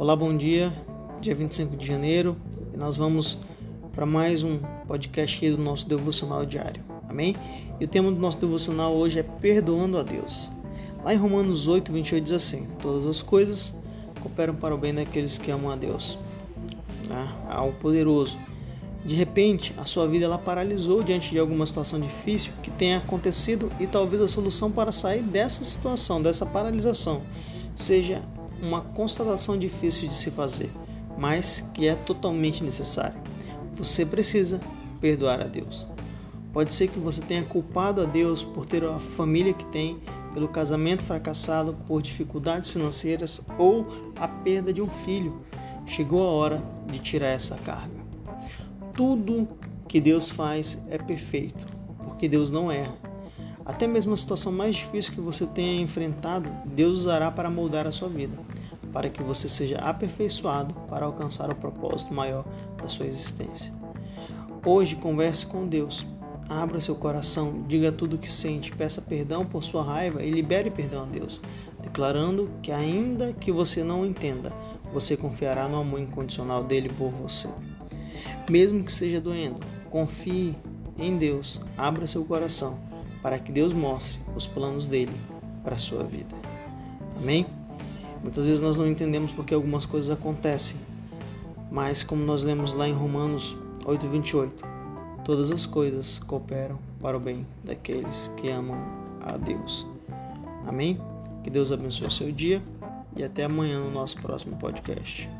Olá, bom dia. Dia 25 de janeiro e nós vamos para mais um podcast do nosso devocional diário. Amém? E o tema do nosso devocional hoje é Perdoando a Deus. Lá em Romanos 8, 28 diz assim: Todas as coisas cooperam para o bem daqueles que amam a Deus, né? ao poderoso. De repente, a sua vida ela paralisou diante de alguma situação difícil que tenha acontecido e talvez a solução para sair dessa situação, dessa paralisação, seja uma constatação difícil de se fazer, mas que é totalmente necessária. Você precisa perdoar a Deus. Pode ser que você tenha culpado a Deus por ter a família que tem, pelo casamento fracassado, por dificuldades financeiras ou a perda de um filho. Chegou a hora de tirar essa carga. Tudo que Deus faz é perfeito, porque Deus não erra. Até mesmo a situação mais difícil que você tenha enfrentado, Deus usará para moldar a sua vida, para que você seja aperfeiçoado para alcançar o propósito maior da sua existência. Hoje converse com Deus. Abra seu coração, diga tudo o que sente, peça perdão por sua raiva e libere perdão a Deus, declarando que ainda que você não entenda, você confiará no amor incondicional dele por você. Mesmo que esteja doendo, confie em Deus, abra seu coração para que Deus mostre os planos dele para a sua vida. Amém? Muitas vezes nós não entendemos porque algumas coisas acontecem, mas como nós lemos lá em Romanos 8:28, todas as coisas cooperam para o bem daqueles que amam a Deus. Amém? Que Deus abençoe o seu dia e até amanhã no nosso próximo podcast.